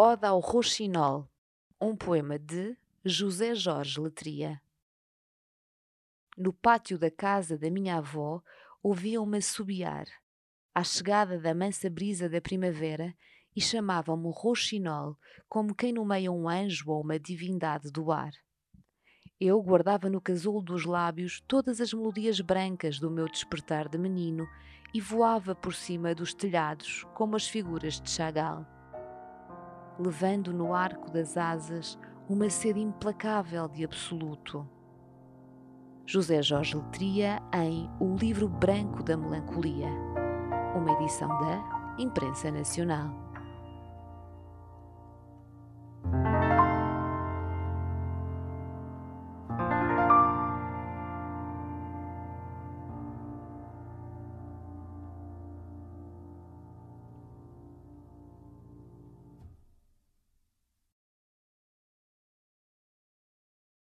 Ode ao Rouxinol, um poema de José Jorge Letria. No pátio da casa da minha avó ouviam-me assobiar, à chegada da mansa brisa da primavera, e chamavam-me Rouxinol, como quem nomeia um anjo ou uma divindade do ar. Eu guardava no casulo dos lábios todas as melodias brancas do meu despertar de menino e voava por cima dos telhados como as figuras de Chagall levando no arco das asas uma sede implacável de absoluto. José Jorge Letria em O Livro Branco da Melancolia, uma edição da Imprensa Nacional.